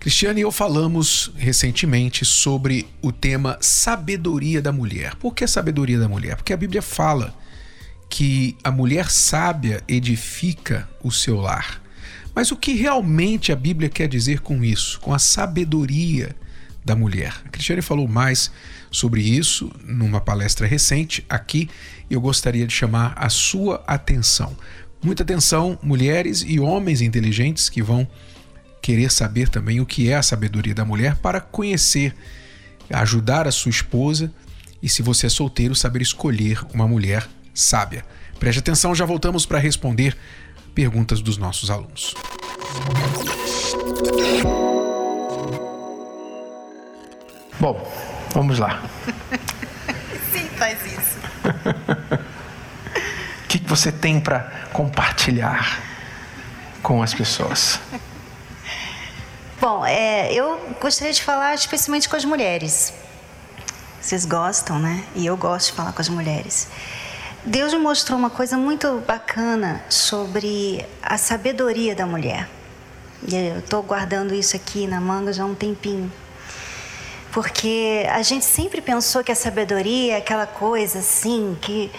Cristiane e eu falamos recentemente sobre o tema sabedoria da mulher. Por que sabedoria da mulher? Porque a Bíblia fala que a mulher sábia edifica o seu lar. Mas o que realmente a Bíblia quer dizer com isso, com a sabedoria da mulher? A Cristiane falou mais sobre isso numa palestra recente aqui e eu gostaria de chamar a sua atenção. Muita atenção, mulheres e homens inteligentes que vão querer saber também o que é a sabedoria da mulher para conhecer, ajudar a sua esposa e, se você é solteiro, saber escolher uma mulher sábia. Preste atenção, já voltamos para responder perguntas dos nossos alunos. Bom, vamos lá. Sim, faz isso. O que você tem para compartilhar com as pessoas? Bom, é, eu gostaria de falar especialmente com as mulheres. Vocês gostam, né? E eu gosto de falar com as mulheres. Deus me mostrou uma coisa muito bacana sobre a sabedoria da mulher. E eu estou guardando isso aqui na manga já há um tempinho. Porque a gente sempre pensou que a sabedoria é aquela coisa assim, que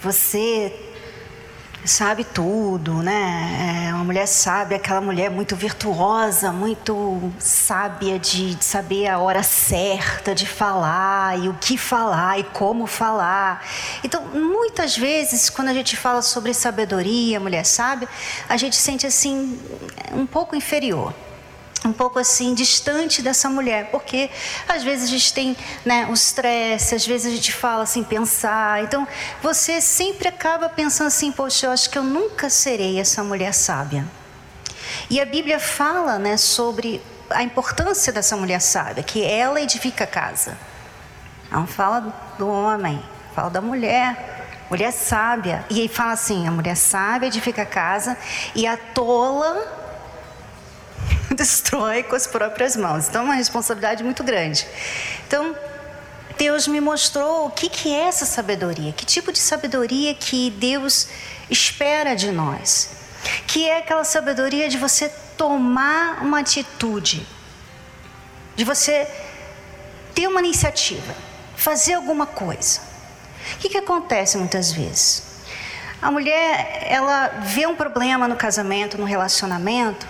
você sabe tudo, né? É uma mulher sábia, aquela mulher muito virtuosa, muito sábia de, de, saber a hora certa de falar e o que falar e como falar. Então, muitas vezes, quando a gente fala sobre sabedoria, mulher sábia, a gente sente assim um pouco inferior um pouco assim distante dessa mulher, porque às vezes a gente tem né, o estresse, às vezes a gente fala assim pensar, então você sempre acaba pensando assim, poxa, eu acho que eu nunca serei essa mulher sábia. E a Bíblia fala, né, sobre a importância dessa mulher sábia, que ela edifica a casa. Não fala do homem, fala da mulher, mulher sábia. E aí fala assim, a mulher sábia edifica a casa e a tola destrói com as próprias mãos. Então, é uma responsabilidade muito grande. Então, Deus me mostrou o que, que é essa sabedoria, que tipo de sabedoria que Deus espera de nós. Que é aquela sabedoria de você tomar uma atitude, de você ter uma iniciativa, fazer alguma coisa. O que, que acontece muitas vezes? A mulher, ela vê um problema no casamento, no relacionamento,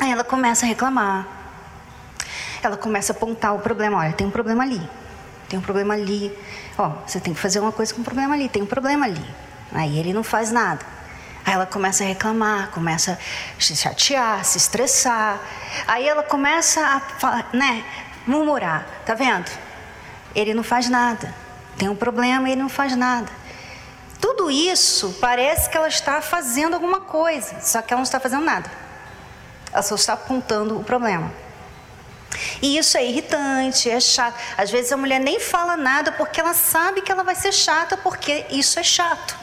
Aí ela começa a reclamar. Ela começa a apontar o problema. Olha, tem um problema ali. Tem um problema ali. Ó, você tem que fazer uma coisa com um problema ali. Tem um problema ali. Aí ele não faz nada. Aí ela começa a reclamar, começa a se chatear, se estressar. Aí ela começa a né, murmurar. Tá vendo? Ele não faz nada. Tem um problema e ele não faz nada. Tudo isso parece que ela está fazendo alguma coisa, só que ela não está fazendo nada. Ela só está apontando o problema. E isso é irritante, é chato. Às vezes a mulher nem fala nada porque ela sabe que ela vai ser chata, porque isso é chato.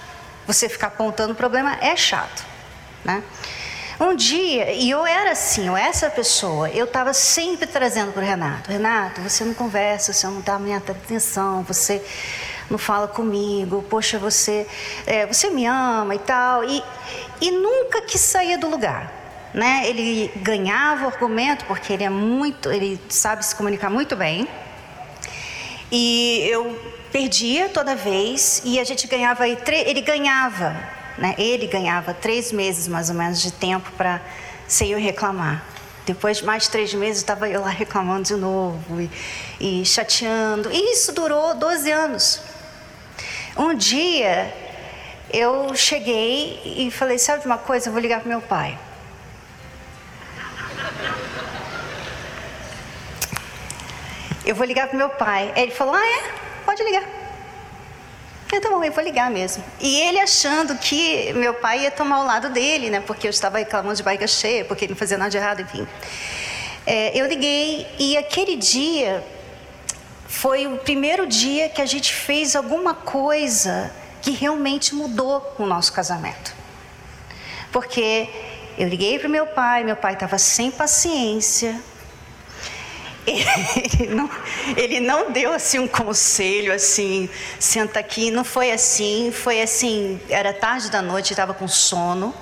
Você ficar apontando o problema é chato. Né? Um dia, e eu era assim, eu essa pessoa, eu estava sempre trazendo para o Renato: Renato, você não conversa, você não dá minha atenção, você não fala comigo, poxa, você, é, você me ama e tal. E, e nunca que saía do lugar né? Ele ganhava o argumento porque ele é muito, ele sabe se comunicar muito bem. E eu perdia toda vez e a gente ganhava ele ganhava, né? Ele ganhava três meses mais ou menos de tempo para sem eu reclamar. Depois de mais três meses estava eu lá reclamando de novo e, e chateando. E isso durou 12 anos. Um dia eu cheguei e falei, sabe de uma coisa, eu vou ligar para meu pai. Eu vou ligar pro meu pai. Ele falou: Ah, é? Pode ligar. Eu tá bom, eu vou ligar mesmo. E ele achando que meu pai ia tomar o lado dele, né? Porque eu estava reclamando de barriga cheia, porque ele não fazia nada de errado, enfim. É, eu liguei e aquele dia foi o primeiro dia que a gente fez alguma coisa que realmente mudou o nosso casamento. Porque eu liguei para meu pai, meu pai estava sem paciência. Ele não, ele não deu assim um conselho assim, senta aqui, não foi assim, foi assim, era tarde da noite, estava com sono.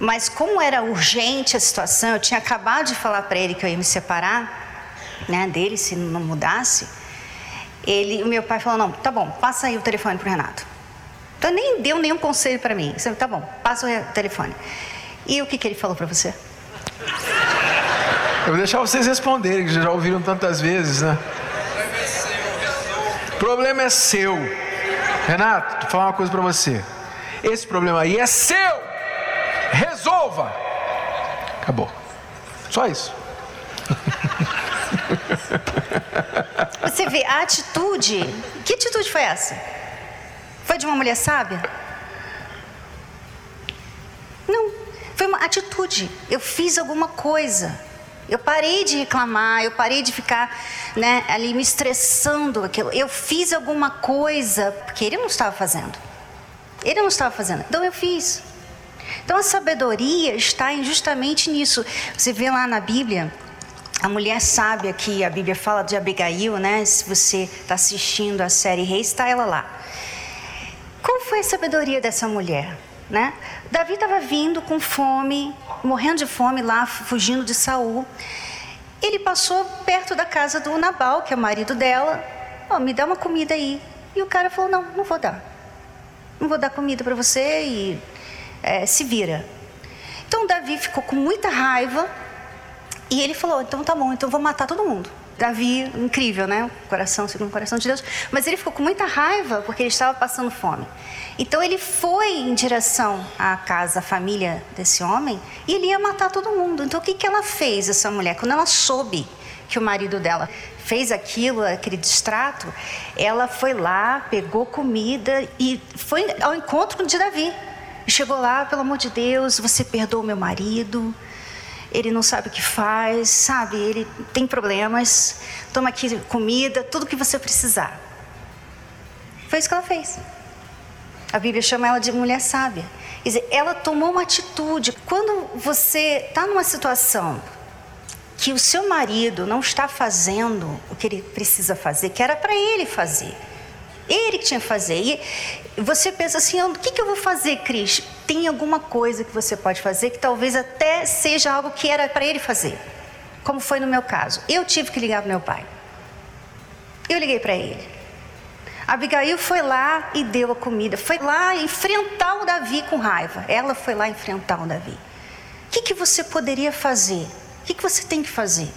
Mas como era urgente a situação, eu tinha acabado de falar para ele que eu ia me separar, né, dele se não mudasse. Ele, o meu pai falou: "Não, tá bom, passa aí o telefone pro Renato". Então nem deu nenhum conselho para mim. Disse, tá bom, passa o telefone. E o que que ele falou para você? Eu vou deixar vocês responderem, que já ouviram tantas vezes, né? O problema é seu. Renato, vou falar uma coisa para você. Esse problema aí é seu. Resolva. Acabou. Só isso. Você vê a atitude. Que atitude foi essa? Foi de uma mulher sábia? Não. Foi uma atitude. Eu fiz alguma coisa. Eu parei de reclamar, eu parei de ficar né, ali me estressando. Eu fiz alguma coisa porque ele não estava fazendo. Ele não estava fazendo. Então eu fiz. Então a sabedoria está justamente nisso. Você vê lá na Bíblia, a mulher sábia que a Bíblia fala de Abigail, né? Se você está assistindo a série Reis, está ela lá. Qual foi a sabedoria dessa mulher? Né? Davi estava vindo com fome, morrendo de fome lá, fugindo de Saul. Ele passou perto da casa do Nabal, que é o marido dela. Oh, me dá uma comida aí. E o cara falou: Não, não vou dar. Não vou dar comida para você e é, se vira. Então Davi ficou com muita raiva e ele falou: então tá bom, então vou matar todo mundo. Davi, incrível, né? Coração segundo o coração de Deus. Mas ele ficou com muita raiva porque ele estava passando fome. Então ele foi em direção à casa, à família desse homem, e ele ia matar todo mundo. Então o que, que ela fez, essa mulher? Quando ela soube que o marido dela fez aquilo, aquele distrato, ela foi lá, pegou comida e foi ao encontro de Davi. Chegou lá, pelo amor de Deus, você perdoa meu marido. Ele não sabe o que faz, sabe? Ele tem problemas. Toma aqui comida, tudo que você precisar. Foi isso que ela fez. A Bíblia chama ela de mulher sábia. Quer dizer, ela tomou uma atitude. Quando você está numa situação que o seu marido não está fazendo o que ele precisa fazer, que era para ele fazer, ele que tinha que fazer. E você pensa assim: o que, que eu vou fazer, Cris? Tem alguma coisa que você pode fazer que talvez até seja algo que era para ele fazer. Como foi no meu caso. Eu tive que ligar para meu pai. Eu liguei para ele. Abigail foi lá e deu a comida. Foi lá enfrentar o Davi com raiva. Ela foi lá enfrentar o Davi. O que, que você poderia fazer? O que, que você tem que fazer?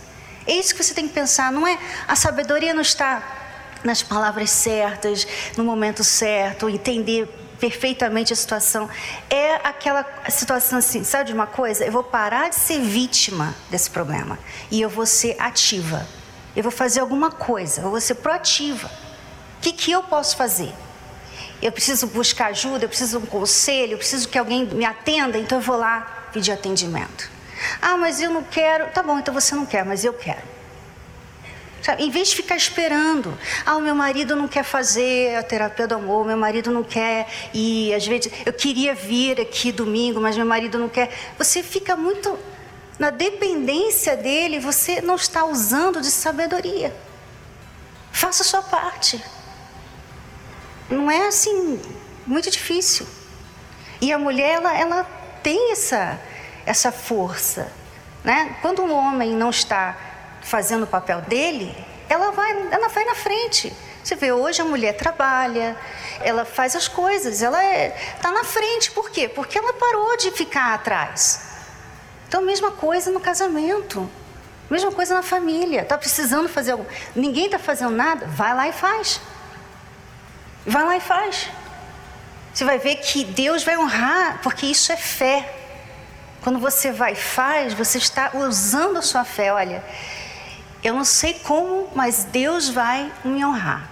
É isso que você tem que pensar. Não é a sabedoria não está nas palavras certas, no momento certo, entender perfeitamente a situação. É aquela situação assim, sabe de uma coisa? Eu vou parar de ser vítima desse problema e eu vou ser ativa. Eu vou fazer alguma coisa, eu vou ser proativa. O que, que eu posso fazer? Eu preciso buscar ajuda, eu preciso de um conselho, eu preciso que alguém me atenda, então eu vou lá pedir atendimento. Ah, mas eu não quero. Tá bom, então você não quer, mas eu quero. Sabe? Em vez de ficar esperando, ah, o meu marido não quer fazer a terapia do amor, meu marido não quer ir, às vezes eu queria vir aqui domingo, mas meu marido não quer. Você fica muito na dependência dele, você não está usando de sabedoria. Faça a sua parte. Não é assim muito difícil. E a mulher ela, ela tem essa essa força, né? Quando um homem não está fazendo o papel dele, ela vai, ela vai na frente. Você vê, hoje a mulher trabalha, ela faz as coisas, ela está é, tá na frente. Por quê? Porque ela parou de ficar atrás. Então, mesma coisa no casamento, mesma coisa na família. Está precisando fazer algo, ninguém está fazendo nada, vai lá e faz. Vai lá e faz. Você vai ver que Deus vai honrar, porque isso é fé. Quando você vai e faz, você está usando a sua fé. Olha, eu não sei como, mas Deus vai me honrar.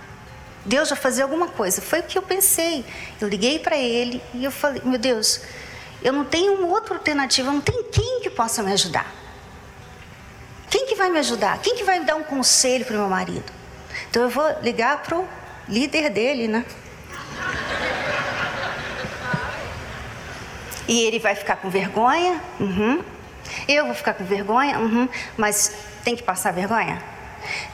Deus vai fazer alguma coisa. Foi o que eu pensei. Eu liguei para ele e eu falei: Meu Deus, eu não tenho outra alternativa, não tem quem que possa me ajudar. Quem que vai me ajudar? Quem que vai me dar um conselho para o meu marido? Então eu vou ligar pro líder dele, né? E ele vai ficar com vergonha? Uhum. Eu vou ficar com vergonha? Uhum. Mas tem que passar vergonha?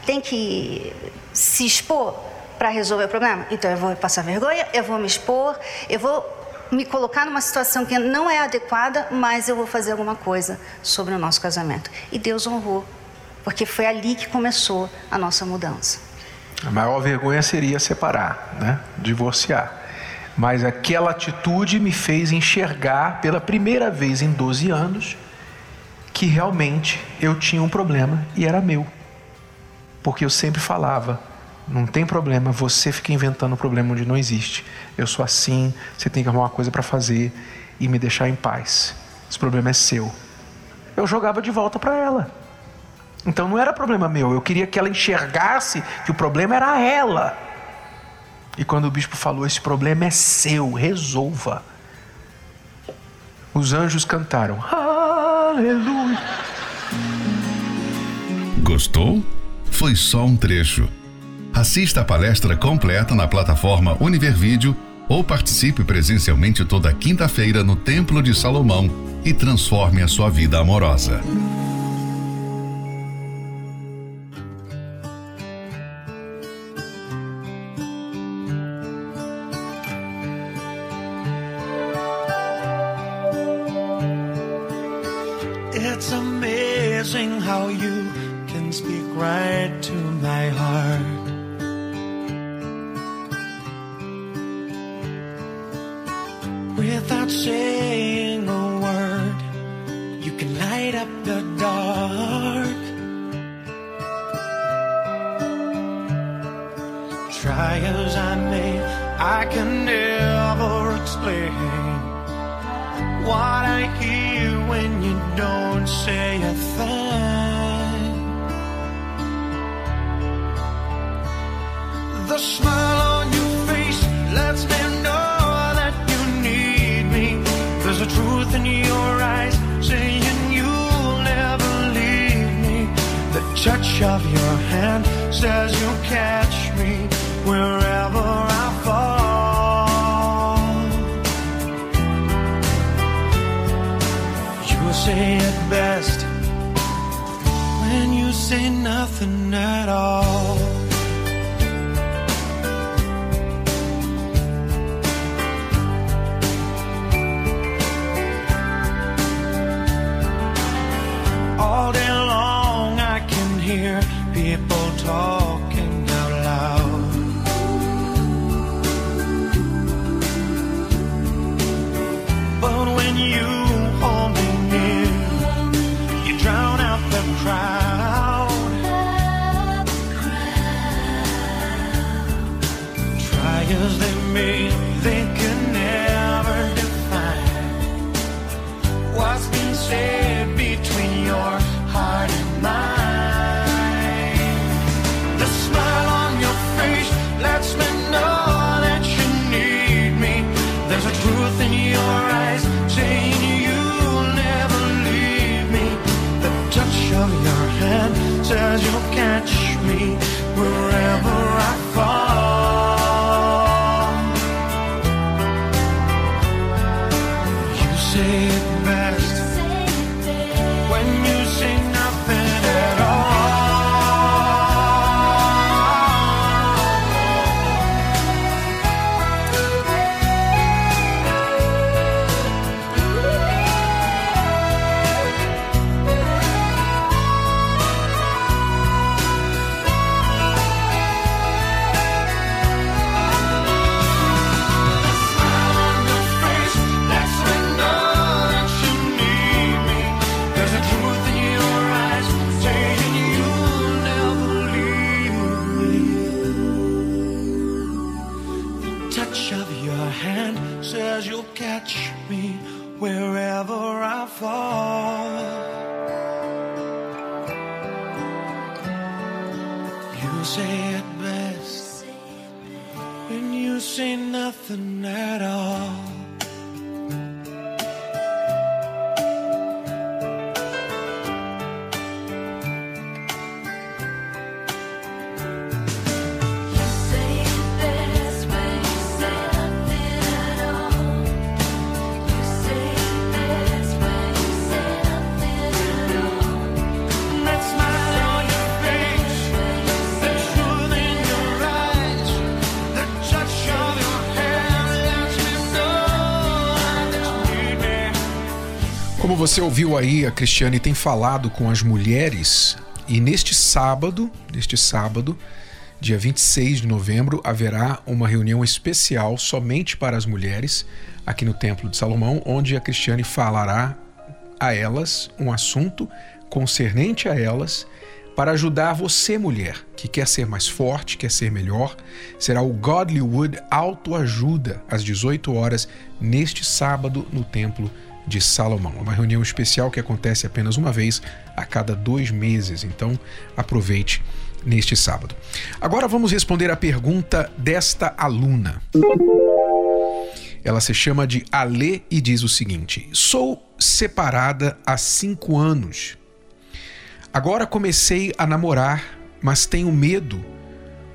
Tem que se expor para resolver o problema? Então eu vou passar vergonha, eu vou me expor, eu vou me colocar numa situação que não é adequada, mas eu vou fazer alguma coisa sobre o nosso casamento. E Deus honrou, porque foi ali que começou a nossa mudança. A maior vergonha seria separar, né? divorciar. Mas aquela atitude me fez enxergar pela primeira vez em 12 anos que realmente eu tinha um problema e era meu. Porque eu sempre falava: não tem problema, você fica inventando um problema onde não existe. Eu sou assim, você tem que arrumar uma coisa para fazer e me deixar em paz. Esse problema é seu. Eu jogava de volta para ela. Então não era problema meu, eu queria que ela enxergasse que o problema era ela. E quando o bispo falou: Esse problema é seu, resolva. Os anjos cantaram: Aleluia. Gostou? Foi só um trecho. Assista a palestra completa na plataforma Univervídeo ou participe presencialmente toda quinta-feira no Templo de Salomão e transforme a sua vida amorosa. Don't say a thing. The smile on your face lets me know that you need me. There's a truth in your eyes saying you'll never leave me. The touch of your hand says you'll catch me wherever at all. All day long I can hear people talking me wherever I fall. You say it best when you say nothing at all. Você ouviu aí, a Cristiane tem falado com as mulheres e neste sábado, neste sábado, dia 26 de novembro, haverá uma reunião especial somente para as mulheres aqui no Templo de Salomão, onde a Cristiane falará a elas um assunto concernente a elas para ajudar você, mulher, que quer ser mais forte, quer ser melhor. Será o Godlywood Autoajuda às 18 horas neste sábado no Templo de Salomão. Uma reunião especial que acontece apenas uma vez a cada dois meses. Então aproveite neste sábado. Agora vamos responder a pergunta desta aluna. Ela se chama de Ale e diz o seguinte: Sou separada há cinco anos. Agora comecei a namorar, mas tenho medo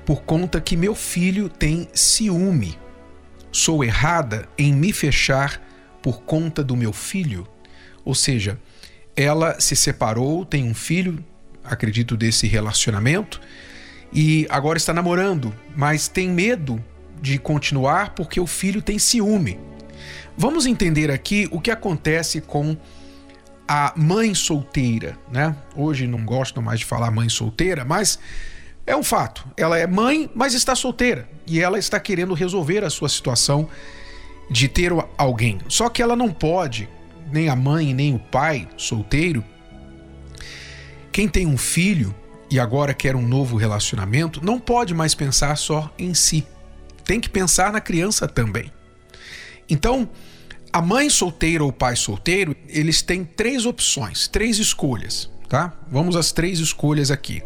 por conta que meu filho tem ciúme. Sou errada em me fechar por conta do meu filho? Ou seja, ela se separou, tem um filho, acredito, desse relacionamento, e agora está namorando, mas tem medo de continuar porque o filho tem ciúme. Vamos entender aqui o que acontece com a mãe solteira, né? Hoje não gosto mais de falar mãe solteira, mas é um fato. Ela é mãe, mas está solteira e ela está querendo resolver a sua situação de ter alguém. Só que ela não pode, nem a mãe, nem o pai solteiro. Quem tem um filho e agora quer um novo relacionamento, não pode mais pensar só em si. Tem que pensar na criança também. Então, a mãe solteira ou o pai solteiro, eles têm três opções, três escolhas tá? Vamos às três escolhas aqui.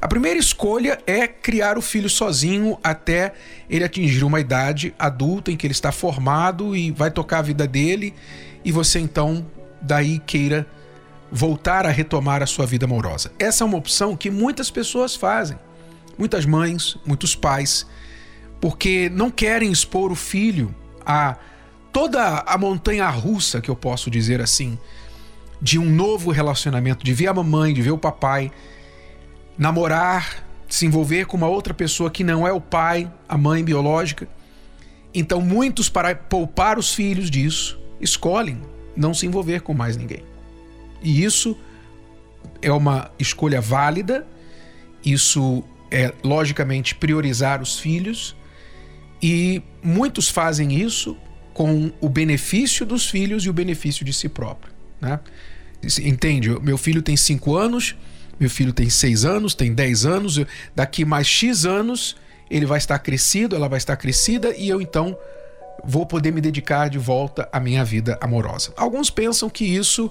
A primeira escolha é criar o filho sozinho até ele atingir uma idade adulta em que ele está formado e vai tocar a vida dele e você então daí queira voltar a retomar a sua vida amorosa. Essa é uma opção que muitas pessoas fazem. Muitas mães, muitos pais, porque não querem expor o filho a toda a montanha russa que eu posso dizer assim de um novo relacionamento, de ver a mamãe, de ver o papai, namorar, se envolver com uma outra pessoa que não é o pai, a mãe biológica. Então, muitos, para poupar os filhos disso, escolhem não se envolver com mais ninguém. E isso é uma escolha válida, isso é, logicamente, priorizar os filhos, e muitos fazem isso com o benefício dos filhos e o benefício de si próprio. Né? Entende? Meu filho tem 5 anos, meu filho tem 6 anos, tem 10 anos, daqui mais X anos ele vai estar crescido, ela vai estar crescida e eu então vou poder me dedicar de volta à minha vida amorosa. Alguns pensam que isso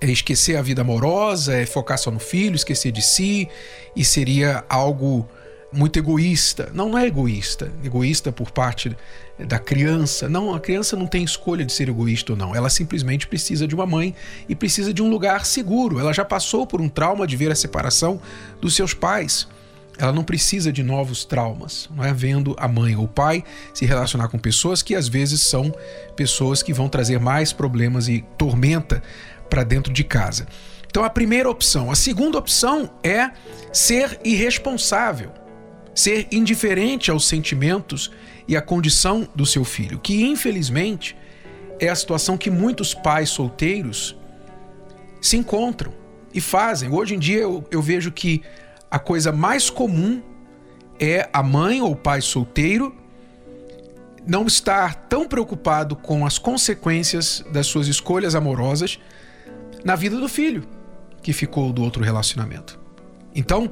é esquecer a vida amorosa, é focar só no filho, esquecer de si e seria algo muito egoísta. Não, não é egoísta. Egoísta por parte da criança. Não, a criança não tem escolha de ser egoísta ou não. Ela simplesmente precisa de uma mãe e precisa de um lugar seguro. Ela já passou por um trauma de ver a separação dos seus pais. Ela não precisa de novos traumas, não é vendo a mãe ou o pai se relacionar com pessoas que às vezes são pessoas que vão trazer mais problemas e tormenta para dentro de casa. Então a primeira opção, a segunda opção é ser irresponsável ser indiferente aos sentimentos e à condição do seu filho, que infelizmente é a situação que muitos pais solteiros se encontram e fazem. Hoje em dia eu, eu vejo que a coisa mais comum é a mãe ou o pai solteiro não estar tão preocupado com as consequências das suas escolhas amorosas na vida do filho que ficou do outro relacionamento. Então,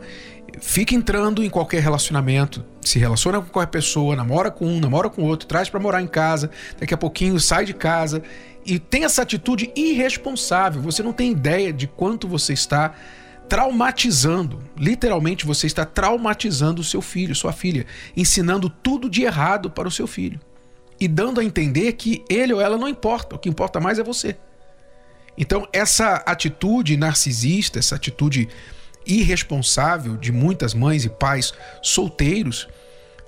fica entrando em qualquer relacionamento, se relaciona com qualquer pessoa, namora com um, namora com outro, traz para morar em casa, daqui a pouquinho sai de casa e tem essa atitude irresponsável. Você não tem ideia de quanto você está traumatizando, literalmente você está traumatizando o seu filho, sua filha, ensinando tudo de errado para o seu filho e dando a entender que ele ou ela não importa, o que importa mais é você. Então, essa atitude narcisista, essa atitude irresponsável de muitas mães e pais solteiros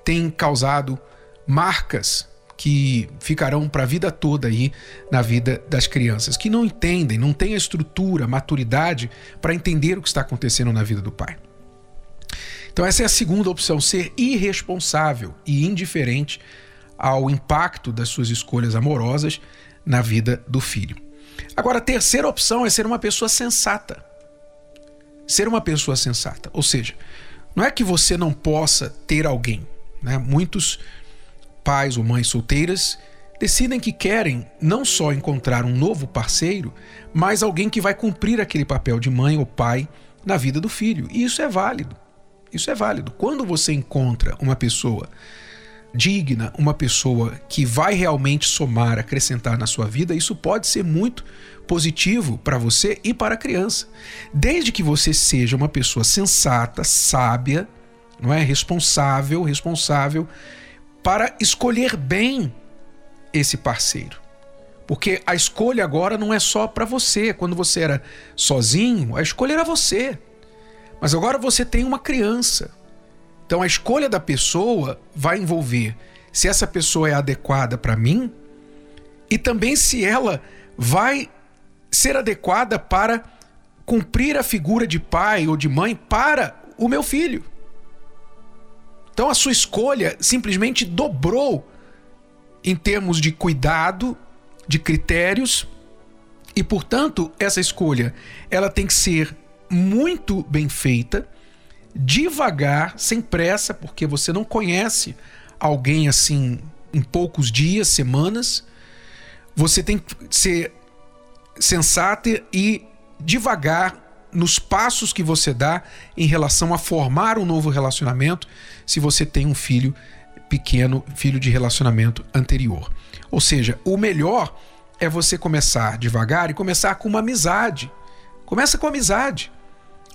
tem causado marcas que ficarão para a vida toda aí na vida das crianças, que não entendem, não têm a estrutura, a maturidade para entender o que está acontecendo na vida do pai. Então, essa é a segunda opção: ser irresponsável e indiferente ao impacto das suas escolhas amorosas na vida do filho. Agora, a terceira opção é ser uma pessoa sensata. Ser uma pessoa sensata. Ou seja, não é que você não possa ter alguém. Né? Muitos pais ou mães solteiras decidem que querem não só encontrar um novo parceiro, mas alguém que vai cumprir aquele papel de mãe ou pai na vida do filho. E isso é válido. Isso é válido. Quando você encontra uma pessoa digna, uma pessoa que vai realmente somar, acrescentar na sua vida, isso pode ser muito positivo para você e para a criança. Desde que você seja uma pessoa sensata, sábia, não é responsável, responsável para escolher bem esse parceiro. Porque a escolha agora não é só para você. Quando você era sozinho, a escolha era você. Mas agora você tem uma criança. Então a escolha da pessoa vai envolver se essa pessoa é adequada para mim e também se ela vai ser adequada para cumprir a figura de pai ou de mãe para o meu filho. Então a sua escolha simplesmente dobrou em termos de cuidado, de critérios, e portanto, essa escolha, ela tem que ser muito bem feita, devagar, sem pressa, porque você não conhece alguém assim em poucos dias, semanas. Você tem que ser sensata e devagar nos passos que você dá em relação a formar um novo relacionamento, se você tem um filho pequeno, filho de relacionamento anterior. Ou seja, o melhor é você começar devagar e começar com uma amizade. Começa com amizade.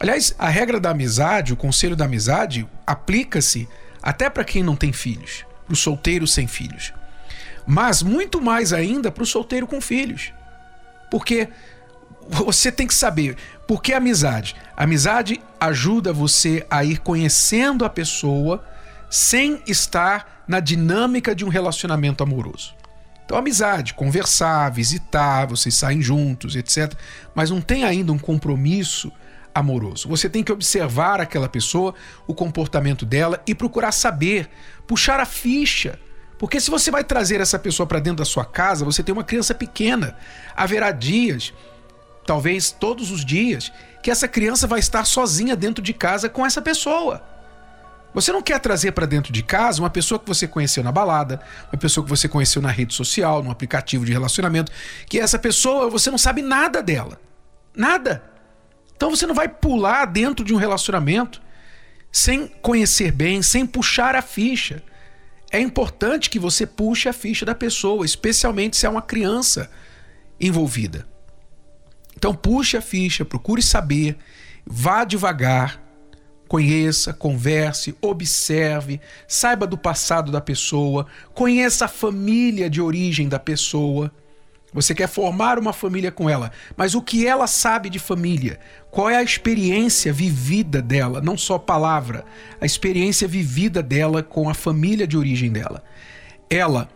Aliás, a regra da amizade, o conselho da amizade, aplica-se até para quem não tem filhos, para o solteiro sem filhos. Mas muito mais ainda para o solteiro com filhos. Porque você tem que saber por que amizade. amizade ajuda você a ir conhecendo a pessoa sem estar na dinâmica de um relacionamento amoroso. Então, amizade, conversar, visitar, vocês saem juntos, etc. Mas não tem ainda um compromisso amoroso. Você tem que observar aquela pessoa, o comportamento dela e procurar saber, puxar a ficha. Porque se você vai trazer essa pessoa para dentro da sua casa, você tem uma criança pequena. Haverá dias talvez todos os dias, que essa criança vai estar sozinha dentro de casa com essa pessoa. Você não quer trazer para dentro de casa uma pessoa que você conheceu na balada, uma pessoa que você conheceu na rede social, num aplicativo de relacionamento, que essa pessoa você não sabe nada dela. Nada. Então você não vai pular dentro de um relacionamento sem conhecer bem, sem puxar a ficha. É importante que você puxe a ficha da pessoa, especialmente se é uma criança envolvida. Então puxe a ficha, procure saber, vá devagar, conheça, converse, observe, saiba do passado da pessoa, conheça a família de origem da pessoa. Você quer formar uma família com ela, mas o que ela sabe de família? Qual é a experiência vivida dela? Não só palavra, a experiência vivida dela com a família de origem dela. Ela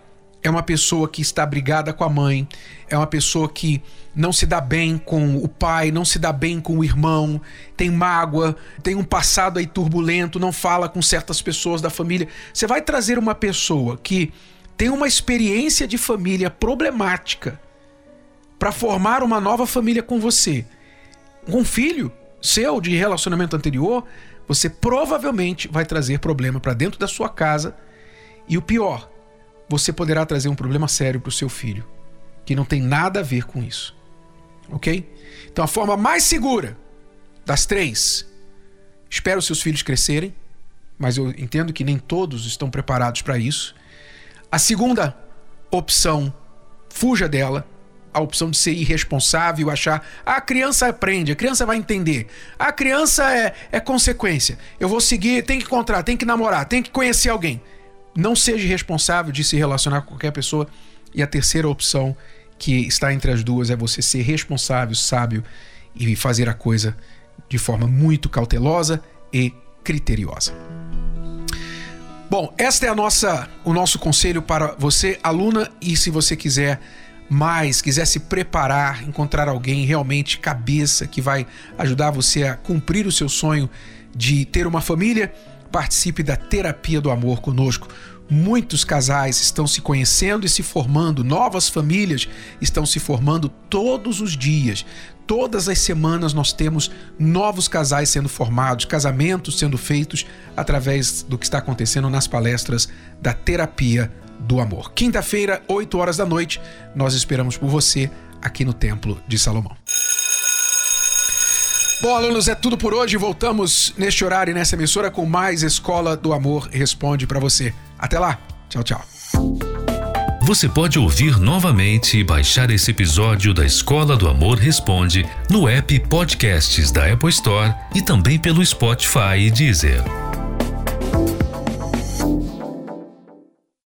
é uma pessoa que está brigada com a mãe, é uma pessoa que não se dá bem com o pai, não se dá bem com o irmão, tem mágoa, tem um passado aí turbulento, não fala com certas pessoas da família. Você vai trazer uma pessoa que tem uma experiência de família problemática para formar uma nova família com você. Com um filho seu de relacionamento anterior, você provavelmente vai trazer problema para dentro da sua casa. E o pior, você poderá trazer um problema sério para o seu filho, que não tem nada a ver com isso ok? Então a forma mais segura das três, espera os seus filhos crescerem, mas eu entendo que nem todos estão preparados para isso. A segunda opção, fuja dela. A opção de ser irresponsável, achar ah, a criança aprende, a criança vai entender. A criança é, é consequência. Eu vou seguir, tem que encontrar, tem que namorar, tem que conhecer alguém. Não seja responsável de se relacionar com qualquer pessoa. E a terceira opção que está entre as duas é você ser responsável, sábio e fazer a coisa de forma muito cautelosa e criteriosa. Bom, esta é a nossa o nosso conselho para você, aluna, e se você quiser mais, quiser se preparar, encontrar alguém realmente cabeça que vai ajudar você a cumprir o seu sonho de ter uma família, participe da terapia do amor conosco. Muitos casais estão se conhecendo e se formando, novas famílias estão se formando todos os dias. Todas as semanas nós temos novos casais sendo formados, casamentos sendo feitos através do que está acontecendo nas palestras da terapia do amor. Quinta-feira, 8 horas da noite, nós esperamos por você aqui no Templo de Salomão. Bom, alunos, é tudo por hoje. Voltamos neste horário e nessa emissora com mais Escola do Amor Responde para você. Até lá. Tchau, tchau. Você pode ouvir novamente e baixar esse episódio da Escola do Amor Responde no app Podcasts da Apple Store e também pelo Spotify e Deezer.